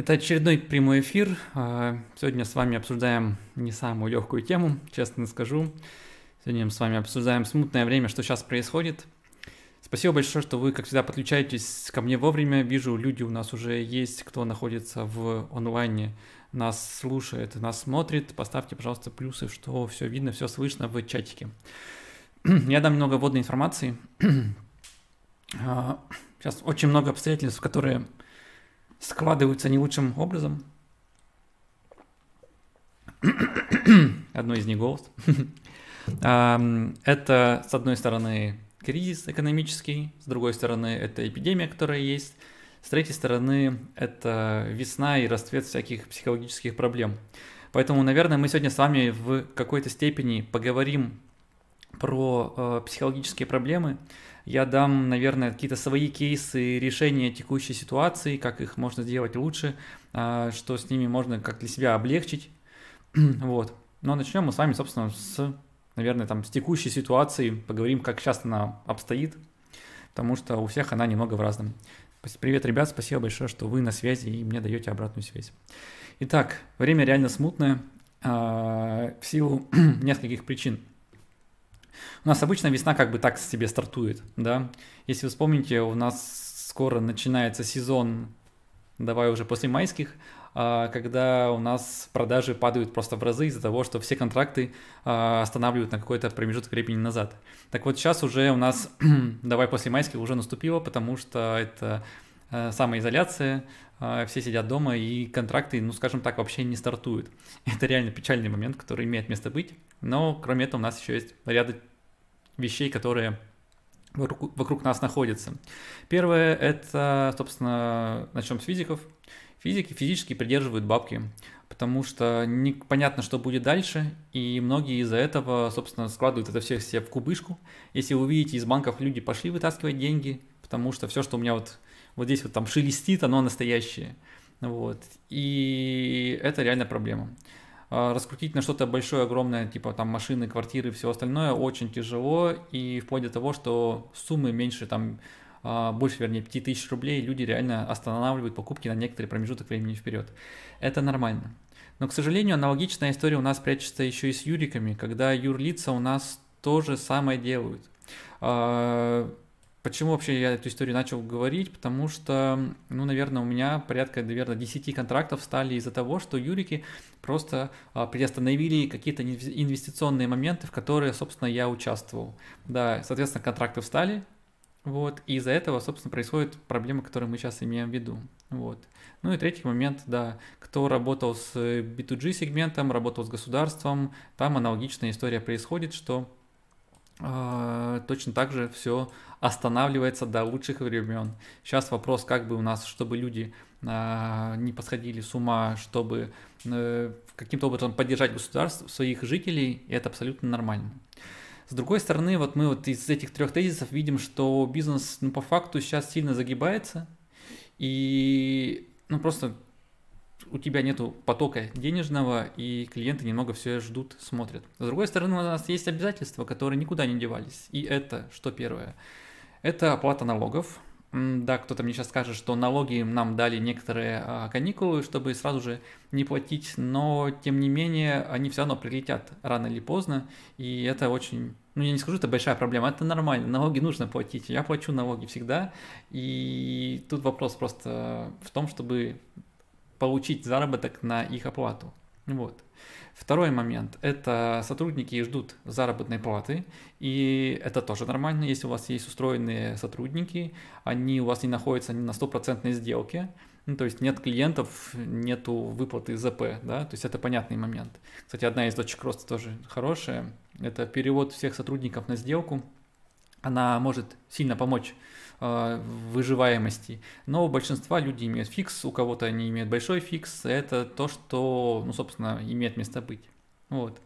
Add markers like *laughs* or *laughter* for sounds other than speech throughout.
Это очередной прямой эфир. А, сегодня с вами обсуждаем не самую легкую тему, честно скажу. Сегодня мы с вами обсуждаем смутное время, что сейчас происходит. Спасибо большое, что вы, как всегда, подключаетесь ко мне вовремя. Вижу, люди у нас уже есть, кто находится в онлайне, нас слушает, нас смотрит. Поставьте, пожалуйста, плюсы, что все видно, все слышно в чатике. *clears throat* Я дам много вводной информации. *clears throat* А, сейчас очень много обстоятельств, которые складываются не лучшим образом. *coughs* Одно из них голос. *laughs* Это, с одной стороны, кризис экономический, с другой стороны, это эпидемия, которая есть, с третьей стороны, это весна и расцвет всяких психологических проблем. Поэтому, наверное, мы сегодня с вами в какой-то степени поговорим про э, психологические проблемы, я дам, наверное, какие-то свои кейсы решения текущей ситуации, как их можно сделать лучше, а, что с ними можно как для себя облегчить. *clears throat* вот. Но начнем мы с вами, собственно, с, наверное, там, с текущей ситуации, поговорим, как сейчас она обстоит, потому что у всех она немного в разном. Привет, ребят, спасибо большое, что вы на связи и мне даете обратную связь. Итак, время реально смутное а, в силу *clears throat* нескольких причин. У нас обычно весна как бы так себе стартует, да. Если вы вспомните, у нас скоро начинается сезон, давай уже после майских, а, когда у нас продажи падают просто в разы из-за того, что все контракты а, останавливают на какой-то промежуток времени назад. Так вот сейчас уже у нас, *clears throat* давай после майских уже наступило, потому что это а, самоизоляция, все сидят дома и контракты, ну скажем так, вообще не стартуют. *laughs* Это реально печальный момент, который имеет место быть, но кроме этого у нас еще есть ряд вещей, которые вокруг, вокруг нас находятся. Первое – это, собственно, начнем с физиков. Физики физически придерживают бабки, потому что непонятно, что будет дальше, и многие из-за этого, собственно, складывают это все себе в кубышку. Если вы увидите, из банков люди пошли вытаскивать деньги, потому что все, что у меня вот, вот здесь вот там шелестит, оно настоящее. Вот. И это реально проблема. А, раскрутить на что-то большое, огромное, типа там машины, квартиры, все остальное очень тяжело, и вплоть до того, что суммы меньше там а, больше, вернее, 5000 рублей люди реально останавливают покупки на некоторый промежуток времени вперед. Это нормально. Но, к сожалению, аналогичная история у нас прячется еще и с юриками, когда юрлица у нас то же самое делают. Почему вообще я эту историю начал говорить? Потому что, ну, наверное, у меня порядка, наверное, 10 контрактов стали из-за того, что юрики просто а, приостановили какие-то инвестиционные моменты, в которые, собственно, я участвовал. Да, соответственно, контракты встали, вот, и из-за этого, собственно, происходит проблема, которую мы сейчас имеем в виду. Вот. Ну и третий момент, да, кто работал с B2G сегментом, работал с государством, там аналогичная история происходит, что э, точно так же все останавливается до лучших времен. Сейчас вопрос, как бы у нас, чтобы люди э, не посходили с ума, чтобы э, каким-то образом поддержать государство, своих жителей, и это абсолютно нормально. С другой стороны, вот мы вот из этих трех тезисов видим, что бизнес, ну, по факту сейчас сильно загибается, и, ну, просто у тебя нету потока денежного, и клиенты немного все ждут, смотрят. С другой стороны, у нас есть обязательства, которые никуда не девались. И это, что первое, это оплата налогов. Да, кто-то мне сейчас скажет, что налоги нам дали некоторые а, каникулы, чтобы сразу же не платить, но тем не менее они все равно прилетят рано или поздно, и это очень, ну я не скажу, это большая проблема, это нормально, налоги нужно платить, я плачу налоги всегда, и тут вопрос просто в том, чтобы получить заработок на их оплату. Вот. Второй момент – это сотрудники ждут заработной платы, и это тоже нормально, если у вас есть устроенные сотрудники, они у вас не находятся на стопроцентной сделке, ну, то есть нет клиентов, нету выплаты ЗП, да, то есть это понятный момент. Кстати, одна из точек роста тоже хорошая, это перевод всех сотрудников на сделку, она может сильно помочь э, выживаемости. Но у большинства людей имеют фикс, у кого-то они имеют большой фикс. Это то, что, ну, собственно, имеет место быть. Вот.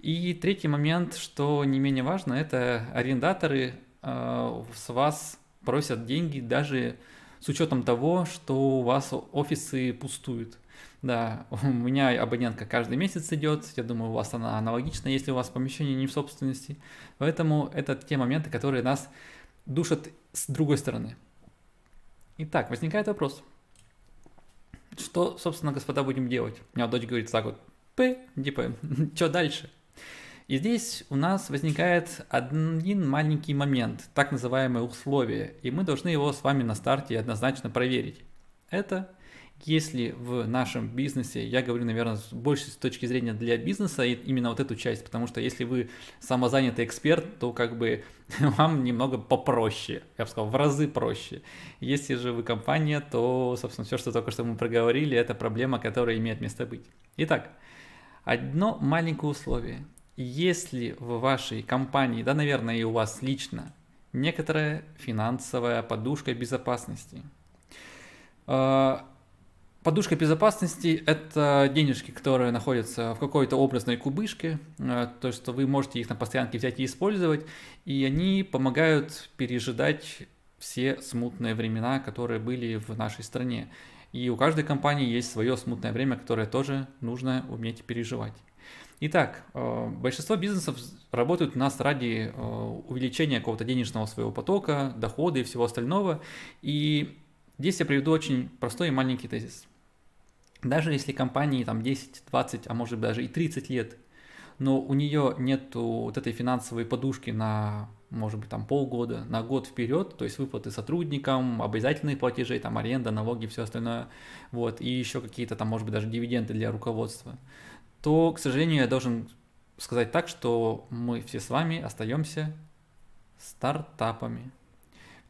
И третий момент, что не менее важно, это арендаторы э, с вас просят деньги даже с учетом того, что у вас офисы пустуют. Да, *laughs* у меня абонентка каждый месяц идет, я думаю, у вас она аналогична, если у вас помещение не в собственности. Поэтому это те моменты, которые нас душат с другой стороны. Итак, возникает вопрос. Что собственно, господа, будем делать? У меня дочь говорит так вот, П, типа, *laughs* что дальше? И здесь у нас возникает один маленький момент, так называемое условие, и мы должны его с вами на старте однозначно проверить. Это если в нашем бизнесе, я говорю, наверное, больше с точки зрения для бизнеса, именно вот эту часть, потому что если вы самозанятый эксперт, то как бы *laughs* вам немного попроще, я бы сказал, в разы проще. Если же вы компания, то, собственно, все, что только что мы проговорили, это проблема, которая имеет место быть. Итак, одно маленькое условие – если в вашей компании, да, наверное, и у вас лично, некоторая финансовая подушка безопасности. Подушка безопасности – это денежки, которые находятся в какой-то образной кубышке, а, то, что вы можете их на постоянке взять и использовать, и они помогают пережидать все смутные времена, которые были в нашей стране. И у каждой компании есть свое смутное время, которое тоже нужно уметь переживать. Итак, э, большинство бизнесов работают у нас ради э, увеличения какого-то денежного своего потока, дохода и всего остального. И здесь я приведу очень простой и маленький тезис. Даже если компании там 10, 20, а может даже и 30 лет, но у нее нет вот этой финансовой подушки на, может быть, там полгода, на год вперед, то есть выплаты сотрудникам, обязательные платежи, там аренда, налоги, все остальное, вот, и еще какие-то там, может быть, даже дивиденды для руководства – то, к сожалению, я должен сказать так, что мы все с вами остаемся стартапами.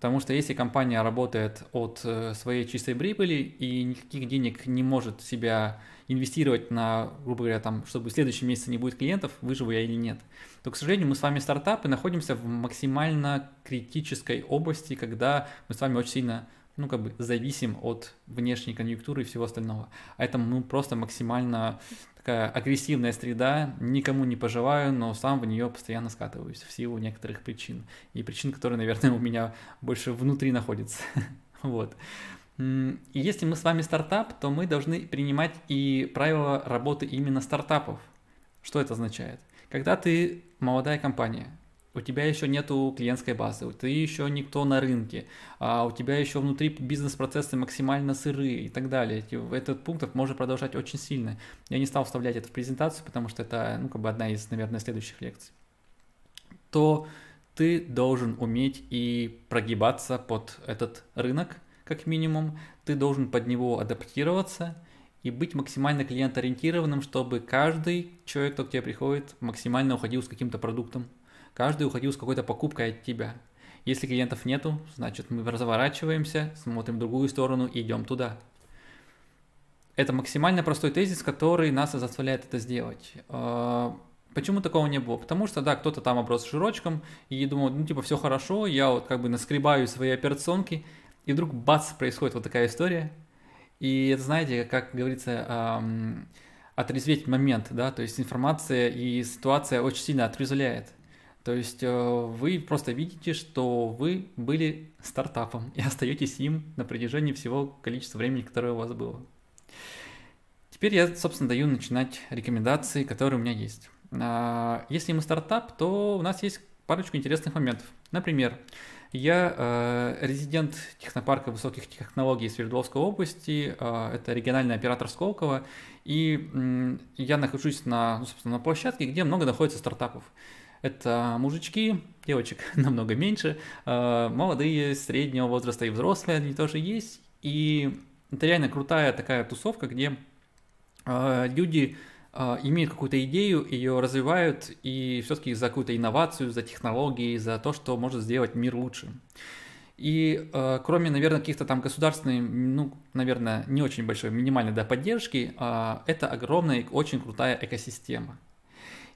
Потому что если компания работает от э, своей чистой прибыли и никаких денег не может себя инвестировать на, грубо говоря, там, чтобы в следующем месяце не будет клиентов, выживу я или нет, то, к сожалению, мы с вами стартапы находимся в максимально критической области, когда мы с вами очень сильно ну, как бы зависим от внешней конъюнктуры и всего остального. А это ну, просто максимально такая агрессивная среда, никому не пожелаю, но сам в нее постоянно скатываюсь в силу некоторых причин. И причин, которые, наверное, *laughs* у меня больше внутри находятся. *laughs* вот. И если мы с вами стартап, то мы должны принимать и правила работы именно стартапов. Что это означает? Когда ты молодая компания, у тебя еще нету клиентской базы, ты еще никто на рынке, а у тебя еще внутри бизнес-процессы максимально сырые и так далее. Этот пункт можно продолжать очень сильно. Я не стал вставлять это в презентацию, потому что это, ну, как бы одна из, наверное, следующих лекций. То ты должен уметь и прогибаться под этот рынок, как минимум. Ты должен под него адаптироваться и быть максимально клиент-ориентированным, чтобы каждый человек, кто к тебе приходит, максимально уходил с каким-то продуктом Каждый уходил с какой-то покупкой от тебя. Если клиентов нету, значит мы разворачиваемся, смотрим в другую сторону и идем туда. Это максимально простой тезис, который нас заставляет это сделать. А, почему такого не было? Потому что, да, кто-то там оброс широчком и думал, ну, типа, все хорошо, я вот как бы наскребаю свои операционки, и вдруг бац, происходит вот такая история. И это, знаете, как говорится, эм, отрезветь момент, да, то есть информация и ситуация очень сильно отрезвляет. То есть э, вы просто видите, что вы были стартапом и остаетесь им на протяжении всего количества времени, которое у вас было. Теперь я, собственно, даю начинать рекомендации, которые у меня есть. А, если мы стартап, то у нас есть парочку интересных моментов. Например, я э, резидент технопарка высоких технологий Свердловской области, э, это региональный оператор Сколково, и э, я нахожусь на, ну, собственно, на площадке, где много находится стартапов. Это мужички, девочек *laughs* намного меньше, э, молодые, среднего возраста и взрослые, они тоже есть. И это реально крутая такая тусовка, где э, люди э, имеют какую-то идею, ее развивают, и все-таки за какую-то инновацию, за технологии, за то, что может сделать мир лучше. И э, кроме, наверное, каких-то там государственной, ну, наверное, не очень большой, минимальной да, поддержки, э, это огромная, очень крутая экосистема.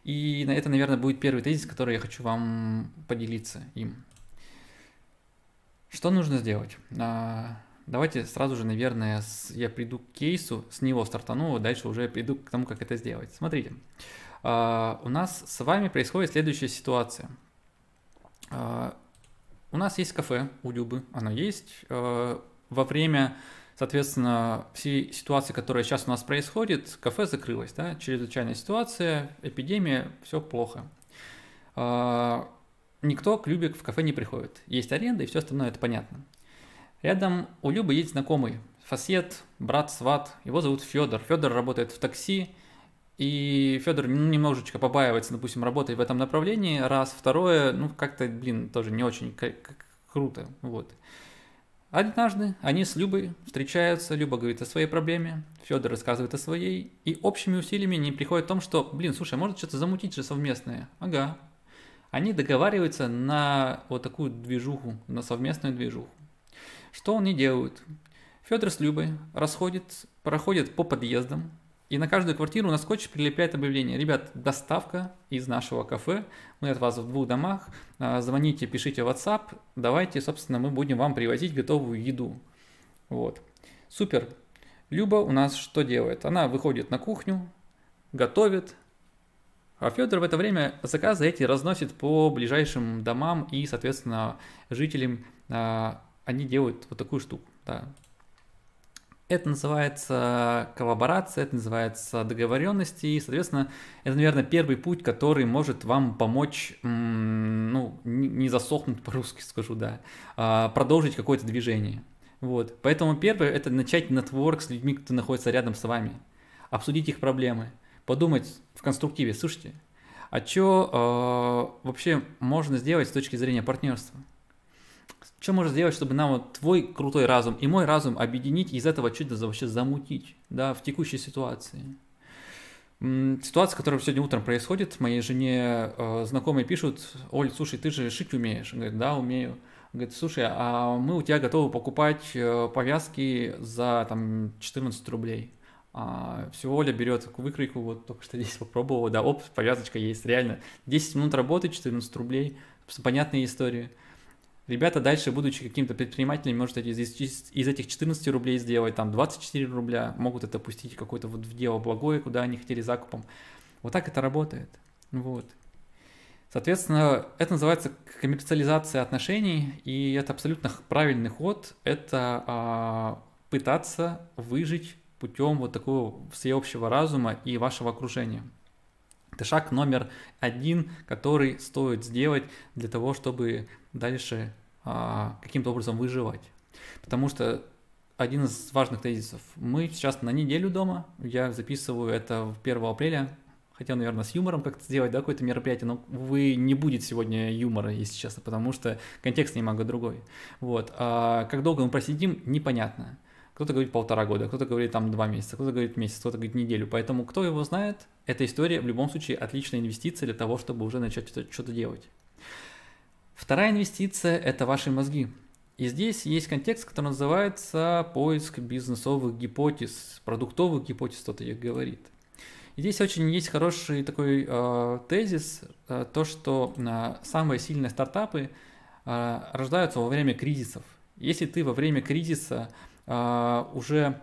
И это, наверное, будет первый тезис, который я хочу вам поделиться им. Что нужно сделать? А, давайте сразу же, наверное, я приду к кейсу, с него стартану, а дальше уже приду к тому, как это сделать. Смотрите, а, у нас с вами происходит следующая ситуация. У нас есть кафе у Любы, оно есть. Во время Соответственно, все ситуации, которые сейчас у нас происходят, кафе закрылось, да, чрезвычайная ситуация, эпидемия, все плохо. А, никто к Любе в кафе не приходит. Есть аренда и все остальное, это понятно. Рядом у Любы есть знакомый, фасет, брат, сват, его зовут Федор. Федор работает в такси, и Федор немножечко побаивается, допустим, работой в этом направлении, раз. Второе, ну, как-то, блин, тоже не очень круто, вот. Однажды они с Любой встречаются, Люба говорит о своей проблеме, Федор рассказывает о своей, и общими усилиями они приходят к тому, что, блин, слушай, а может что-то замутить же совместное? Ага. Они договариваются на вот такую движуху, на совместную движуху. Что они делают? Федор с Любой расходит, проходят по подъездам, и на каждую квартиру на скотч прилепляет объявление. Ребят, доставка из нашего кафе. Мы от вас в двух домах. А, звоните, пишите WhatsApp. Давайте, собственно, мы будем вам привозить готовую еду. Вот. Супер. Люба у нас что делает? Она выходит на кухню, готовит, а Федор в это время заказы эти разносит по ближайшим домам и, соответственно, жителям а, они делают вот такую штуку. Да. Это называется коллаборация, это называется договоренности, и, соответственно, это, наверное, первый путь, который может вам помочь, ну, не засохнуть по-русски *laughs* скажу, да, а продолжить какое-то движение. Вот. Поэтому первое – это начать нетворк с людьми, кто находится рядом с вами, обсудить их проблемы, подумать в конструктиве, слушайте, а что э, вообще можно сделать с точки зрения партнерства? Что можно сделать, чтобы нам вот твой крутой разум и мой разум объединить и из этого что-то вообще замутить, да, в текущей ситуации. Ситуация, которая сегодня утром происходит, моей жене э, знакомые пишут, Оль, слушай, ты же шить умеешь? Он говорит, да, умею. Он говорит, слушай, а мы у тебя готовы покупать э, повязки за там 14 рублей. А, всего Оля берет выкройку, вот только что *laughs* здесь попробовала, да, оп, повязочка есть, реально. 10 минут работы, 14 рублей, понятная история. Ребята дальше, будучи каким-то предпринимателем, может из, из этих 14 рублей сделать там 24 рубля, могут это пустить какое-то вот в дело благое, куда они хотели закупом. Вот так это работает. Вот. Соответственно, это называется коммерциализация отношений, и это абсолютно правильный ход. Это а, пытаться выжить путем вот такого всеобщего разума и вашего окружения. Это шаг номер один, который стоит сделать для того, чтобы дальше а, каким-то образом выживать. Потому что один из важных тезисов. Мы сейчас на неделю дома, я записываю это 1 апреля, хотел, наверное, с юмором как-то сделать, да, какое-то мероприятие, но вы не будет сегодня юмора, если честно, потому что контекст немного другой. Вот. А как долго мы просидим, непонятно. Кто-то говорит полтора года, кто-то говорит там два месяца, кто-то говорит месяц, кто-то говорит неделю. Поэтому кто его знает, эта история в любом случае отличная инвестиция для того, чтобы уже начать что-то делать. Вторая инвестиция – это ваши мозги. И здесь есть контекст, который называется поиск бизнесовых гипотез, продуктовых гипотез, кто-то их говорит. И здесь очень есть хороший такой э, тезис, э, то, что э, самые сильные стартапы э, рождаются во время кризисов. Если ты во время кризиса э, уже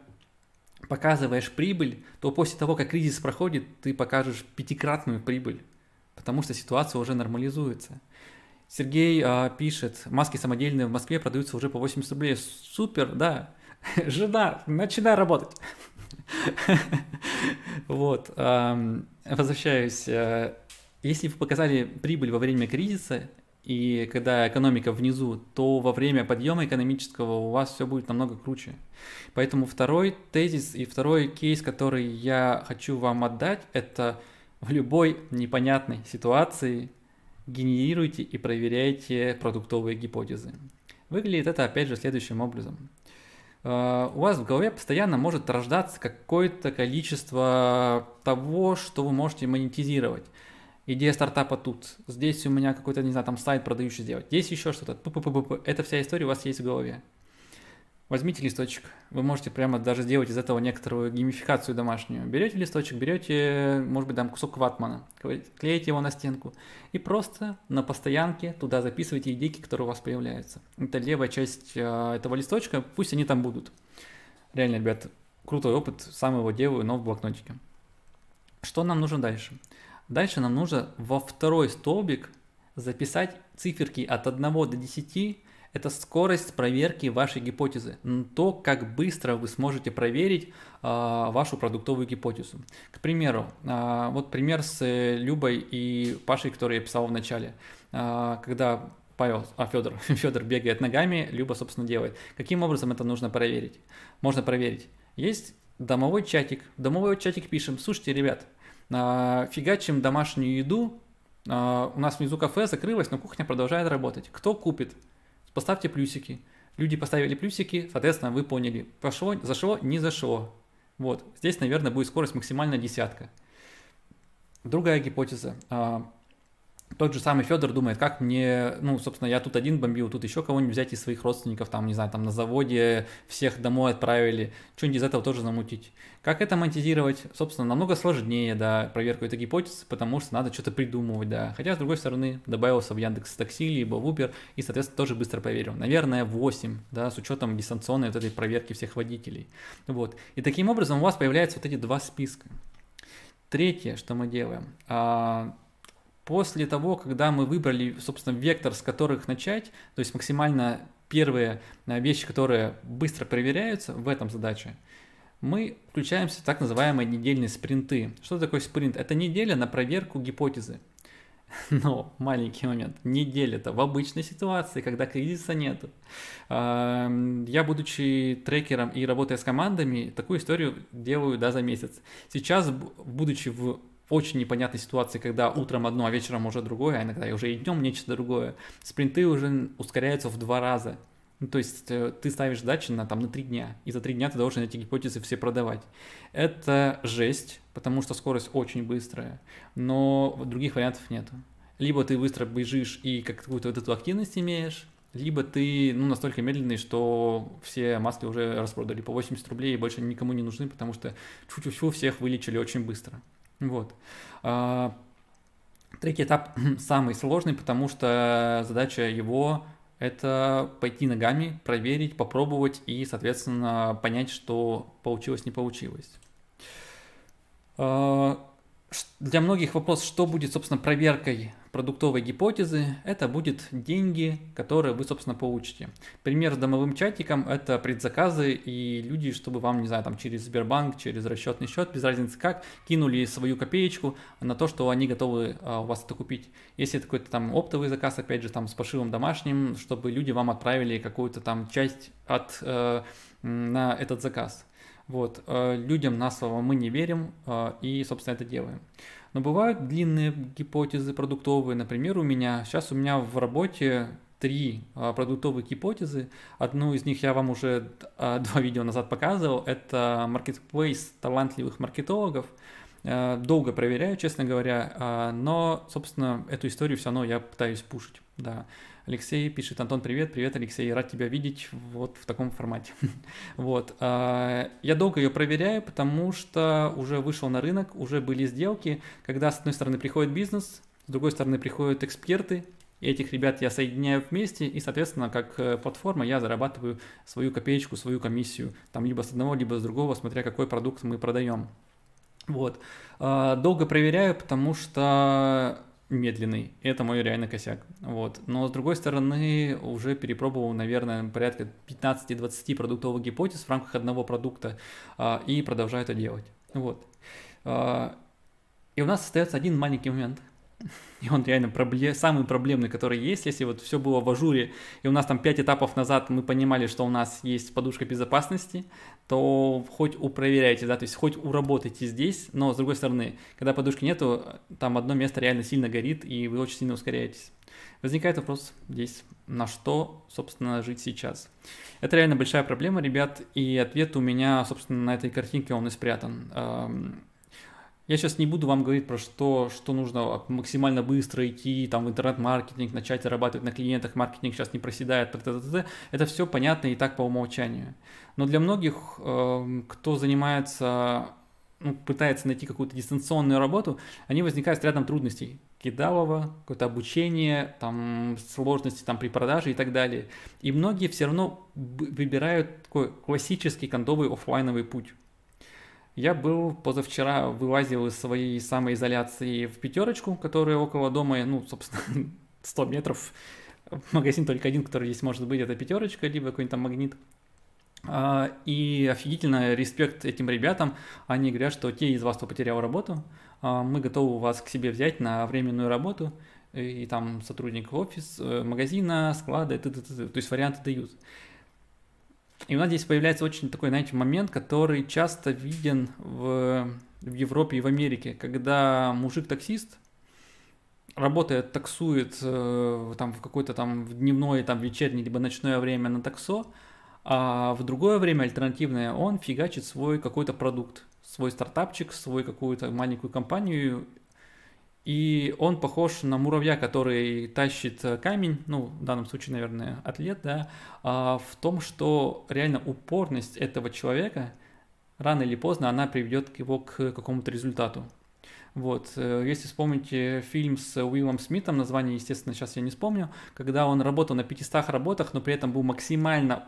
показываешь прибыль, то после того, как кризис проходит, ты покажешь пятикратную прибыль, потому что ситуация уже нормализуется. Сергей э, пишет, маски самодельные в Москве продаются уже по 80 рублей. Супер, да. *laughs* Жена, начинай работать. *laughs* Вот. Возвращаюсь. Э, если вы показали прибыль во время кризиса, и когда экономика внизу, то во время подъема экономического у вас все будет намного круче. Поэтому второй тезис и второй кейс, который я хочу вам отдать, это в любой непонятной ситуации генерируйте и проверяйте продуктовые гипотезы. Выглядит это опять же следующим образом. Uh, у вас в голове постоянно может рождаться какое-то количество того, что вы можете монетизировать идея стартапа тут, здесь у меня какой-то, не знаю, там сайт продающий сделать, здесь еще что-то, эта вся история у вас есть в голове. Возьмите листочек, вы можете прямо даже сделать из этого некоторую геймификацию домашнюю. Берете листочек, берете, может быть, там кусок ватмана, клеите его на стенку и просто на постоянке туда записывайте идейки, которые у вас появляются. Это левая часть э, этого листочка, пусть они там будут. Реально, ребят, крутой опыт, сам его делаю, но в блокнотике. Что нам нужно дальше? Дальше нам нужно во второй столбик записать циферки от 1 до 10. Это скорость проверки вашей гипотезы. То, как быстро вы сможете проверить э, вашу продуктовую гипотезу. К примеру, э, вот пример с Любой и Пашей, который я писал в начале. Э, когда Павел, а Федор, *laughs* Федор бегает ногами, Люба, собственно, делает. Каким образом это нужно проверить? Можно проверить. Есть домовой чатик. В домовой чатик пишем, слушайте, ребят, фигачим домашнюю еду, а, у нас внизу кафе закрылось, но кухня продолжает работать. Кто купит? Поставьте плюсики. Люди поставили плюсики, соответственно, вы поняли, пошло, зашло, не зашло. Вот, здесь, наверное, будет скорость максимально десятка. Другая гипотеза. Тот же самый Федор думает, как мне, ну, собственно, я тут один бомбил, тут еще кого-нибудь взять из своих родственников, там, не знаю, там на заводе всех домой отправили, что-нибудь из этого тоже замутить. Как это монетизировать? Собственно, намного сложнее, да, проверку этой гипотезы, потому что надо что-то придумывать, да. Хотя, с другой стороны, добавился в Яндекс Такси, либо в Uber, и, соответственно, тоже быстро проверил. Наверное, 8, да, с учетом дистанционной вот этой проверки всех водителей. Вот. И таким образом у вас появляются вот эти два списка. Третье, что мы делаем а, – После того, когда мы выбрали, собственно, вектор, с которых начать, то есть максимально первые э, вещи, которые быстро проверяются в этом задаче, мы включаемся в так называемые недельные спринты. Что такое спринт? Это неделя на проверку гипотезы. *laughs* Но маленький момент. Неделя-то в обычной ситуации, когда кризиса нет. Я, будучи трекером и работая с командами, такую историю делаю да, за месяц. Сейчас, будучи в очень непонятной ситуации, когда утром одно, а вечером уже другое, а иногда уже и днем нечто другое, спринты уже ускоряются в два раза. Ну, то есть э, ты ставишь задачи на, там, на три дня, и за три дня ты должен эти гипотезы все продавать. Это жесть, потому что скорость очень быстрая, но других вариантов нет. Либо ты быстро бежишь и какую-то вот эту активность имеешь, либо ты ну, настолько медленный, что все маски уже распродали по 80 рублей и больше никому не нужны, потому что чуть-чуть всех вылечили очень быстро. Вот. А, третий этап *clears throat* самый сложный, потому что задача его это пойти ногами, проверить, попробовать и, соответственно, понять, что получилось, не получилось. А, для многих вопрос, что будет, собственно, проверкой продуктовой гипотезы, это будет деньги, которые вы, собственно, получите. Пример с домовым чатиком – это предзаказы, и люди, чтобы вам, не знаю, там через Сбербанк, через расчетный счет, без разницы как, кинули свою копеечку на то, что они готовы а, у вас это купить. Если это какой-то там оптовый заказ, опять же, там с пошивом домашним, чтобы люди вам отправили какую-то там часть от, э, на этот заказ. Вот, э, людям на слово мы не верим э, и, собственно, это делаем. Но бывают длинные гипотезы продуктовые. Например, у меня сейчас у меня в работе три а, продуктовые гипотезы. Одну из них я вам уже *laughs* два видео назад показывал. Это marketplace талантливых маркетологов. Долго проверяю, честно говоря, но, собственно, эту историю все равно я пытаюсь пушить. Да. Алексей пишет, Антон, привет, привет, Алексей, рад тебя видеть вот в таком формате. *laughs* вот. А, я долго ее проверяю, потому что уже вышел на рынок, уже были сделки, когда с одной стороны приходит бизнес, с другой стороны приходят эксперты, и этих ребят я соединяю вместе, и, соответственно, как э, платформа я зарабатываю свою копеечку, свою комиссию, там либо с одного, либо с другого, смотря какой продукт мы продаем. Вот. А, долго проверяю, потому что медленный. Это мой реально косяк. Вот. Но с другой стороны, уже перепробовал, наверное, порядка 15-20 продуктовых гипотез в рамках одного продукта а, и продолжаю это делать. Вот. А, и у нас остается один маленький момент. И он реально проблем, самый проблемный, который есть, если вот все было в ажуре, и у нас там 5 этапов назад мы понимали, что у нас есть подушка безопасности, то хоть упроверяйте, да, то есть хоть уработайте здесь, но с другой стороны, когда подушки нету, там одно место реально сильно горит, и вы очень сильно ускоряетесь. Возникает вопрос здесь, на что, собственно, жить сейчас. Это реально большая проблема, ребят, и ответ у меня, собственно, на этой картинке он и спрятан я сейчас не буду вам говорить про что, что нужно максимально быстро идти там в интернет-маркетинг, начать зарабатывать на клиентах, маркетинг сейчас не проседает, это все понятно и так по умолчанию. Но для многих, эм, кто занимается, ну, пытается найти какую-то дистанционную работу, они возникают с рядом трудностей. Кидалово, какое-то обучение, там, сложности там, при продаже и так далее. И многие все равно выбирают такой классический кондовый офлайновый путь. Я был позавчера, вылазил из своей самоизоляции в пятерочку, которая около дома, ну, собственно, *laughs* 100 метров. Магазин только один, который здесь может быть, это пятерочка, либо какой-нибудь там магнит. А, и офигительно респект этим ребятам. Они говорят, что те из вас, кто потерял работу, а, мы готовы вас к себе взять на временную работу. и там сотрудник офис, э, магазина, склада, т -т -т то есть варианты дают. И у нас здесь появляется очень такой, знаете, момент, который часто виден в, в Европе и в Америке, когда мужик-таксист работает, таксует э, там в какое-то там в дневное, там вечернее, либо ночное время на таксо, а в другое время альтернативное он фигачит свой какой-то продукт, свой стартапчик, свой какую-то маленькую компанию и он похож на муравья, который тащит э, камень, ну, в данном случае, наверное, атлет, да, а в том, что реально упорность этого человека рано или поздно она приведет его к какому-то результату. Вот, э, если вспомните фильм с Уиллом Смитом, название, естественно, сейчас я не вспомню, когда он работал на 500 работах, но при этом был максимально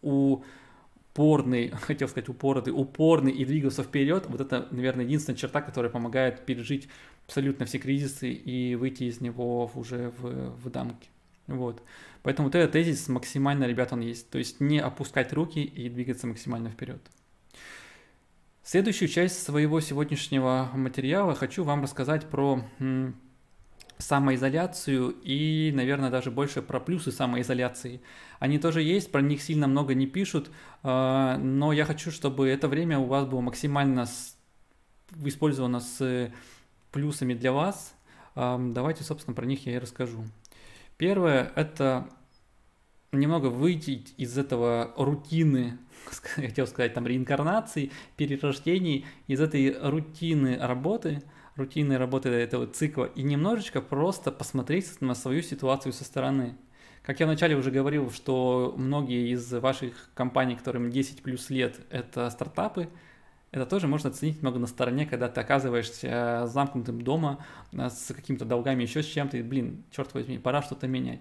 упорный, *laughs* хотел сказать упорный, упорный и двигался вперед, вот это, наверное, единственная черта, которая помогает пережить абсолютно все кризисы и выйти из него уже в, в дамке. Вот. Поэтому вот этот тезис максимально, ребят, он есть. То есть не опускать руки и двигаться максимально вперед. Следующую часть своего сегодняшнего материала хочу вам рассказать про самоизоляцию и, наверное, даже больше про плюсы самоизоляции. Они тоже есть, про них сильно много не пишут, а, но я хочу, чтобы это время у вас было максимально использовано с плюсами для вас. Давайте, собственно, про них я и расскажу. Первое – это немного выйти из этого рутины, *laughs* хотел сказать, там, реинкарнации, перерождений, из этой рутины работы – рутинной работы этого цикла и немножечко просто посмотреть на свою ситуацию со стороны. Как я вначале уже говорил, что многие из ваших компаний, которым 10 плюс лет, это стартапы, это тоже можно оценить много на стороне, когда ты оказываешься замкнутым дома с какими-то долгами, еще с чем-то, и, блин, черт возьми, пора что-то менять.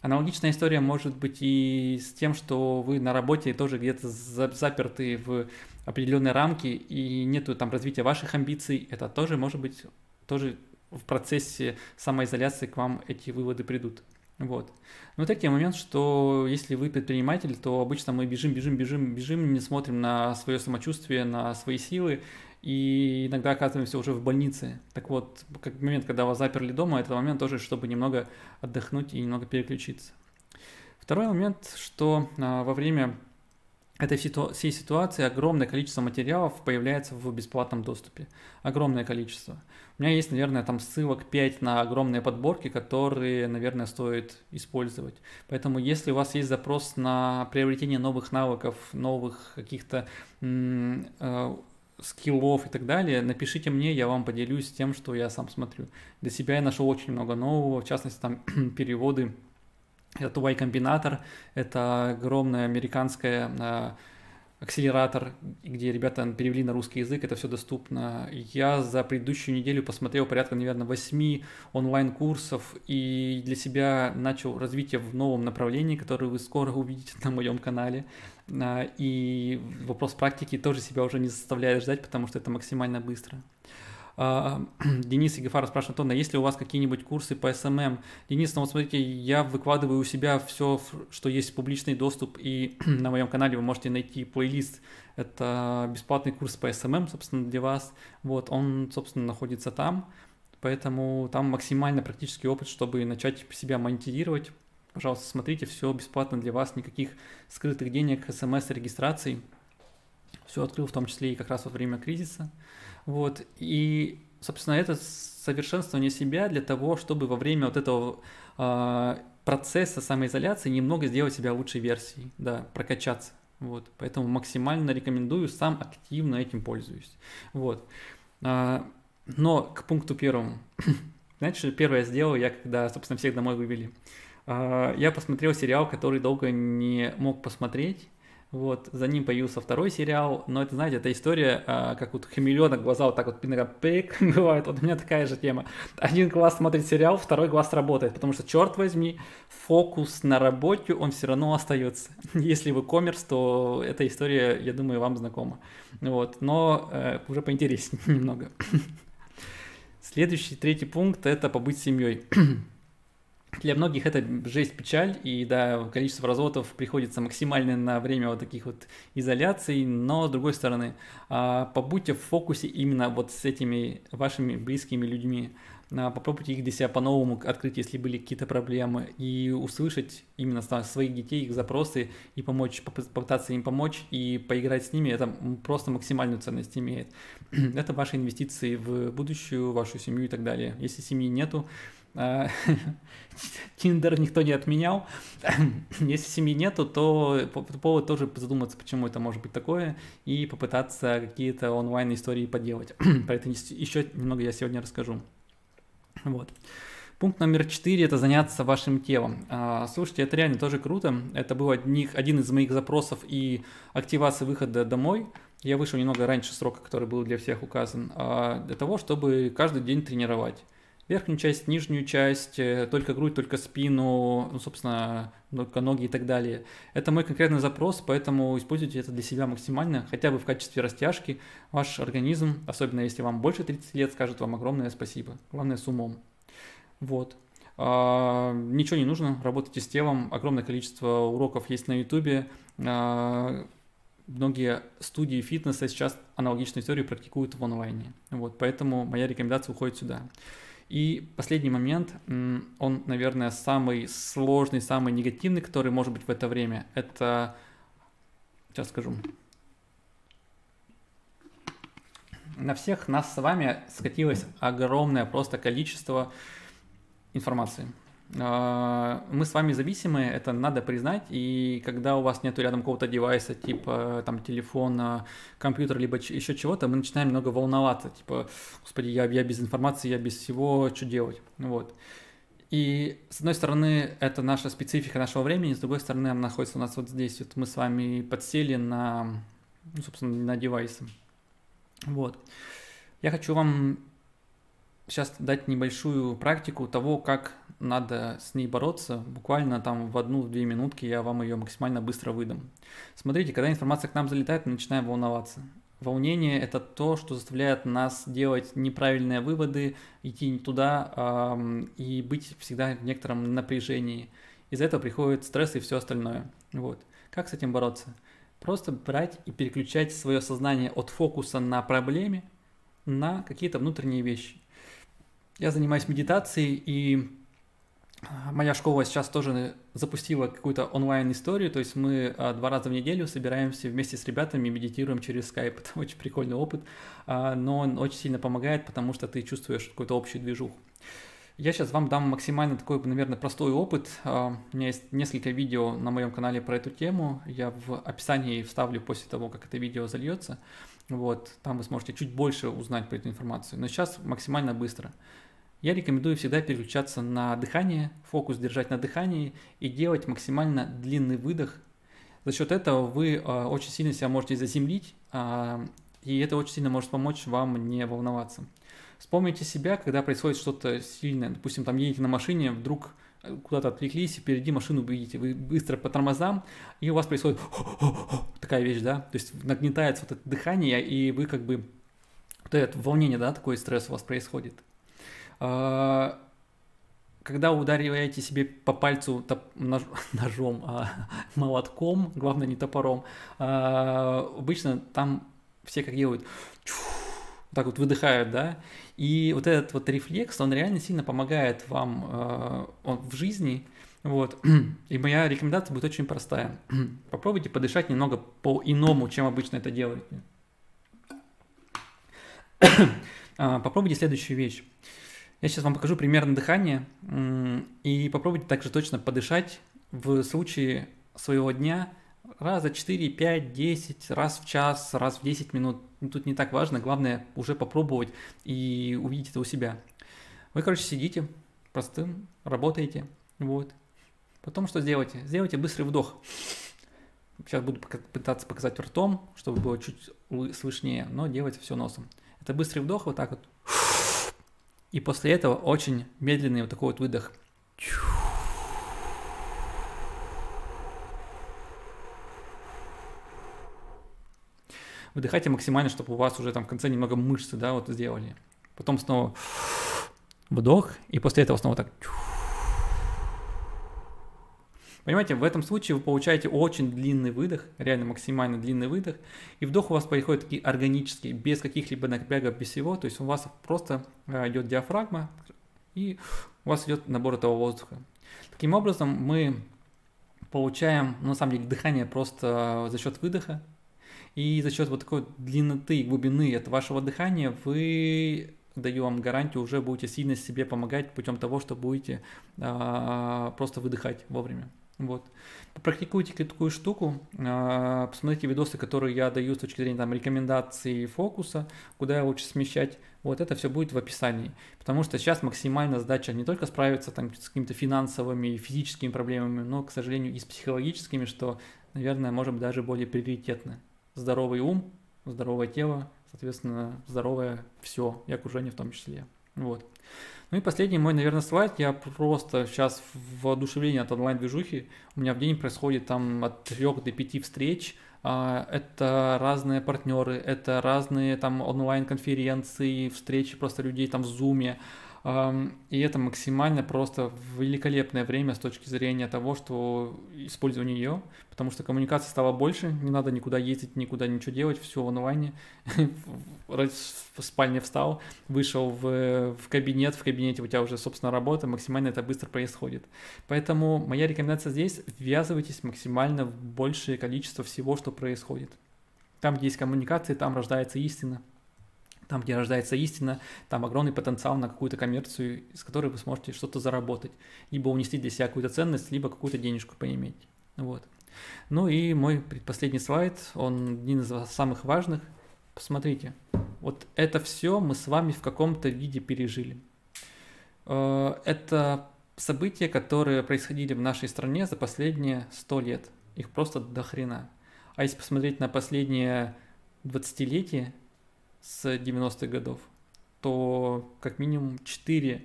Аналогичная история может быть и с тем, что вы на работе тоже где-то заперты в определенные рамки и нету там развития ваших амбиций, это тоже может быть, тоже в процессе самоизоляции к вам эти выводы придут. Вот. Но третий момент, что если вы предприниматель, то обычно мы бежим, бежим, бежим, бежим, не смотрим на свое самочувствие, на свои силы, и иногда оказываемся уже в больнице. Так вот, как момент, когда вас заперли дома, это момент тоже, чтобы немного отдохнуть и немного переключиться. Второй момент, что а, во время этой ситу- всей ситуации огромное количество материалов появляется в бесплатном доступе. Огромное количество. У меня есть, наверное, там ссылок 5 на огромные подборки, которые, наверное, стоит использовать. Поэтому, если у вас есть запрос на приобретение новых навыков, новых каких-то м- э- скиллов и так далее, напишите мне, я вам поделюсь тем, что я сам смотрю. Для себя я нашел очень много нового, в частности, там *clears throat* переводы это Y-комбинатор, это огромная американская э, акселератор, где ребята перевели на русский язык, это все доступно. Я за предыдущую неделю посмотрел порядка, наверное, 8 онлайн-курсов и для себя начал развитие в новом направлении, которое вы скоро увидите на моем канале. А, и вопрос практики тоже себя уже не заставляет ждать, потому что это максимально быстро. А, *clears throat* Денис Егефаров спрашивает, Антон, а есть ли у вас какие-нибудь курсы по SMM? Денис, ну вот смотрите, я выкладываю у себя все, что есть публичный доступ, и *clears throat* на моем канале вы можете найти плейлист. Это бесплатный курс по SMM, собственно, для вас. Вот, он, собственно, находится там. Поэтому там максимально практический опыт, чтобы начать себя монетизировать. Пожалуйста, смотрите, все бесплатно для вас, никаких скрытых денег, смс-регистраций. Все открыл в том числе и как раз во время кризиса. Вот, и, собственно, это совершенствование себя для того, чтобы во время вот этого э, процесса самоизоляции немного сделать себя лучшей версией, да, прокачаться. Вот, поэтому максимально рекомендую, сам активно этим пользуюсь. Вот. А, но к пункту первому. *clears throat* Знаете, что первое сделал, я когда, собственно, всех домой вывели? А, я посмотрел сериал, который долго не мог посмотреть, вот, за ним появился второй сериал, но это, знаете, это история, а, как вот хамелеонок глаза вот так вот пик *laughs* бывает, вот у меня такая же тема. Один глаз смотрит сериал, второй глаз работает, потому что, черт возьми, фокус на работе, он все равно остается. *laughs* Если вы коммерс, то эта история, я думаю, вам знакома. Вот, но э, уже поинтереснее *laughs* немного. Следующий, третий пункт – это побыть семьей. *clears throat* Для многих это жесть, печаль, и да, количество разводов приходится максимально на время вот таких вот изоляций, но с другой стороны, а, побудьте в фокусе именно вот с этими вашими близкими людьми. а, попробуйте их для себя по-новому открыть, если были какие-то проблемы, и услышать именно своих детей, их запросы, и помочь, попытаться им помочь, и поиграть с ними, это просто максимальную ценность имеет. *clears throat* Это ваши инвестиции в будущую, вашу семью и так далее. Если семьи нету, *laughs* Тиндер никто не отменял. *coughs* Если семьи нету, то по повод тоже задуматься, почему это может быть такое, и попытаться какие-то онлайн-истории поделать. *coughs* Про это еще немного я сегодня расскажу. Вот. Пункт номер четыре – это заняться вашим телом. А, слушайте, это реально тоже круто. Это был одних, один из моих запросов и активации выхода домой. Я вышел немного раньше срока, который был для всех указан, а, для того, чтобы каждый день тренировать верхнюю часть, нижнюю часть, э, только грудь, только спину, ну, собственно, только ноги и так далее. Это мой конкретный запрос, поэтому используйте это для себя максимально, хотя бы в качестве растяжки. Ваш организм, особенно если вам больше 30 лет, скажет вам огромное спасибо. Главное с умом. Вот. А, ничего не нужно, работайте с телом, огромное количество уроков есть на ютубе. А, многие студии фитнеса сейчас аналогичную историю практикуют в онлайне. Вот, поэтому моя рекомендация уходит сюда. И последний момент, он, наверное, самый сложный, самый негативный, который может быть в это время. Это, сейчас скажу, на всех нас с вами скатилось огромное просто количество информации. А, мы с вами зависимы, это надо признать, и когда у вас нету рядом какого-то девайса, типа там телефона, компьютера, либо еще чего-то, мы начинаем много волноваться, типа, господи, я, я без информации, я без всего, что делать, вот. И с одной стороны, это наша специфика нашего времени, с другой стороны, она находится у нас вот здесь, вот мы с вами подсели на, ну, собственно, на девайсы, вот. Я хочу вам сейчас дать небольшую практику того, как надо с ней бороться. Буквально там в одну-две минутки я вам ее максимально быстро выдам. Смотрите, когда информация к нам залетает, мы начинаем волноваться. Волнение – это то, что заставляет нас делать неправильные выводы, идти не туда эм, и быть всегда в некотором напряжении. Из-за этого приходит стресс и все остальное. Вот. Как с этим бороться? Просто брать и переключать свое сознание от фокуса на проблеме на какие-то внутренние вещи. Я занимаюсь медитацией, и а, моя школа сейчас тоже запустила какую-то онлайн-историю, то есть мы а, два раза в неделю собираемся вместе с ребятами, медитируем через Skype. *laughs* Это очень прикольный опыт, а, но он очень сильно помогает, потому что ты чувствуешь какую-то общую движуху. Я сейчас вам дам максимально такой, наверное, простой опыт. У меня есть несколько видео на моем канале про эту тему. Я в описании вставлю после того, как это видео зальется. Вот, там вы сможете чуть больше узнать про эту информацию. Но сейчас максимально быстро. Я рекомендую всегда переключаться на дыхание, фокус держать на дыхании и делать максимально длинный выдох. За счет этого вы э, очень сильно себя можете заземлить, э, и это очень сильно может помочь вам не волноваться. Вспомните себя, когда происходит что-то сильное. Допустим, там едете на машине, вдруг куда-то отвлеклись, и впереди машину видите, вы быстро по тормозам, и у вас происходит *sniffs* такая вещь, да, то есть нагнетается вот это дыхание, и вы как бы, вот это волнение, да, такой стресс у вас происходит. А, когда удариваете себе по пальцу топ, нож, *laughs* ножом, а, *laughs* молотком, главное не топором, а, обычно там все как делают, *sniffs* так вот выдыхают, да, и вот этот вот рефлекс, он реально сильно помогает вам а, он в жизни, вот, *clears throat* и моя рекомендация будет очень простая. *clears throat* Попробуйте подышать немного по-иному, чем обычно это делаете. *clears throat* А, попробуйте следующую вещь. Я сейчас вам покажу пример на дыхание и попробуйте также точно подышать в случае своего дня раза 4, 5, 10, раз в час, раз в 10 минут. Ну, тут не так важно, главное уже попробовать и увидеть это у себя. Вы, короче, сидите простым, работаете, вот. Потом что сделаете? Сделайте быстрый вдох. Сейчас буду пытаться показать ртом, чтобы было чуть слышнее, но делайте все носом. Это быстрый вдох, вот так вот. И после этого очень медленный вот такой вот выдох. Выдыхайте максимально, чтобы у вас уже там в конце немного мышцы, да, вот сделали. Потом снова вдох, и после этого снова так. Понимаете, в этом случае вы получаете очень длинный выдох, реально максимально длинный выдох, и вдох у вас происходит таки органический, без каких-либо напрягов, без всего, то есть у вас просто э, идет диафрагма, и у вас идет набор этого воздуха. Таким образом, мы получаем, ну, на самом деле, дыхание просто за счет выдоха, и за счет вот такой длинноты и глубины этого вашего дыхания вы даю вам гарантию, уже будете сильно себе помогать путем того, что будете а, просто выдыхать вовремя. Вот. Практикуйте такую штуку, а, посмотрите видосы, которые я даю с точки зрения там, рекомендаций фокуса, куда лучше смещать. Вот это все будет в описании. Потому что сейчас максимальная задача не только справиться там, с какими-то финансовыми и физическими проблемами, но, к сожалению, и с психологическими, что, наверное, может быть даже более приоритетно. Здоровый ум, здоровое тело, соответственно, здоровое все, и окружение в том числе. Вот. Ну и последний мой, наверное, слайд. Я просто сейчас в воодушевлении от онлайн-движухи. У меня в день происходит там от 3 до 5 встреч. А, это разные партнеры, это разные там онлайн-конференции, встречи просто людей там в зуме. И это максимально просто великолепное время с точки зрения того, что использование ее, потому что коммуникация стала больше, не надо никуда ездить, никуда ничего делать, все в онлайне. *laughs* В спальне встал, вышел в, в кабинет, в кабинете у тебя уже, собственно, работа, максимально это быстро происходит. Поэтому моя рекомендация здесь – ввязывайтесь максимально в большее количество всего, что происходит. Там, где есть коммуникация, там рождается истина. Там, где рождается истина, там огромный потенциал на какую-то коммерцию, с которой вы сможете что-то заработать, либо унести для себя какую-то ценность, либо какую-то денежку поиметь. Вот. Ну и мой предпоследний слайд, он один из самых важных. Посмотрите, вот это все мы с вами в каком-то виде пережили. Э, это события, которые происходили в нашей стране за последние 100 лет. Их просто до хрена. А если посмотреть на последние 20-летия, с 90-х годов, то как минимум 4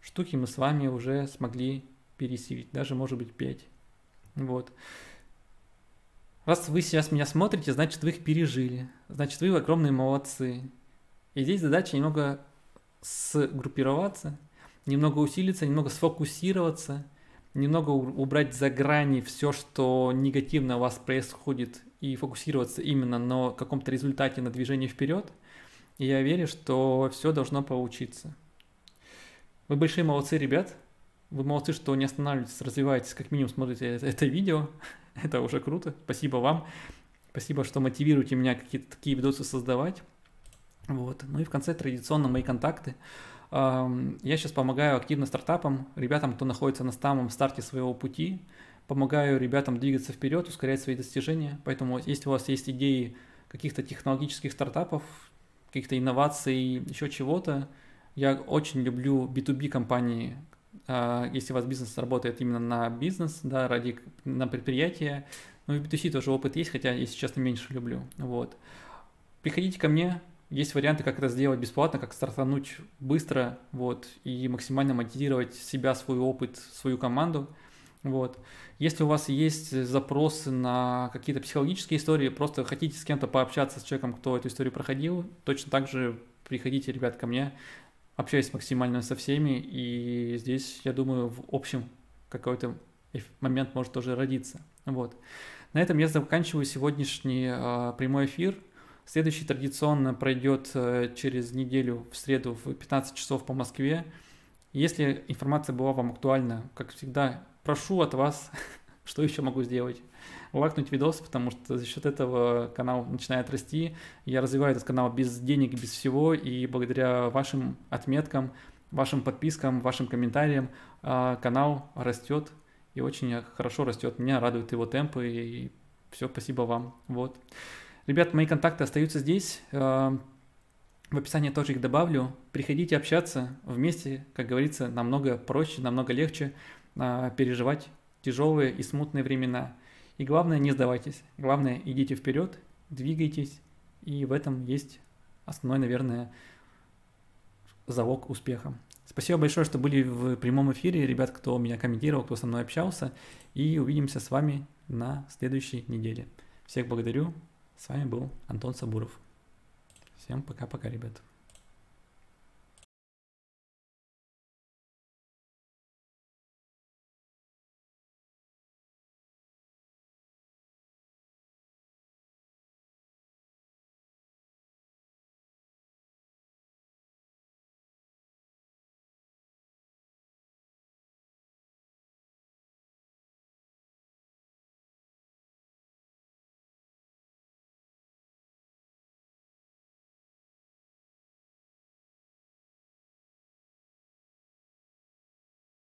штуки мы с вами уже смогли пересилить, даже может быть 5. Вот. Раз вы сейчас меня смотрите, значит вы их пережили, значит вы огромные молодцы. И здесь задача немного сгруппироваться, немного усилиться, немного сфокусироваться, немного убрать за грани все, что негативно у вас происходит, и фокусироваться именно на каком-то результате, на движении вперед – и я верю, что все должно получиться. Вы большие молодцы, ребят. Вы молодцы, что не останавливаетесь, развиваетесь, как минимум смотрите это, видео. *laughs* это уже круто. Спасибо вам. Спасибо, что мотивируете меня какие-то такие видосы создавать. Вот. Ну и в конце традиционно мои контакты. Я сейчас помогаю активно стартапам, ребятам, кто находится на самом старте своего пути. Помогаю ребятам двигаться вперед, ускорять свои достижения. Поэтому если у вас есть идеи каких-то технологических стартапов, каких-то инноваций, еще чего-то. Я очень люблю B2B компании, а, если у вас бизнес работает именно на бизнес, да, ради, на предприятие. Ну и B2C тоже опыт есть, хотя сейчас не меньше люблю. Вот. Приходите ко мне, есть варианты, как это сделать бесплатно, как стартануть быстро, вот, и максимально мотивировать себя, свой опыт, свою команду. Вот. Если у вас есть запросы на какие-то психологические истории, просто хотите с кем-то пообщаться, с человеком, кто эту историю проходил, точно так же приходите, ребят, ко мне, общаюсь максимально со всеми, и здесь, я думаю, в общем какой-то момент может тоже родиться. Вот. На этом я заканчиваю сегодняшний э, прямой эфир. Следующий традиционно пройдет э, через неделю в среду в 15 часов по Москве. Если информация была вам актуальна, как всегда, прошу от вас, *laughs* что еще могу сделать? Лайкнуть видос, потому что за счет этого канал начинает расти. Я развиваю этот канал без денег, без всего, и благодаря вашим отметкам, вашим подпискам, вашим комментариям а, канал растет и очень хорошо растет. Меня радуют его темпы, и все, спасибо вам. Вот. Ребят, мои контакты остаются здесь. А, в описании тоже их добавлю. Приходите общаться вместе, как говорится, намного проще, намного легче. А, переживать тяжелые и смутные времена. И главное, не сдавайтесь. Главное, идите вперед, двигайтесь. И в этом есть основной, наверное, залог успеха. Спасибо большое, что были в прямом эфире, ребят, кто меня комментировал, кто со мной общался. И увидимся с вами на следующей неделе. Всех благодарю. С вами был Антон Сабуров. Всем пока-пока, ребят.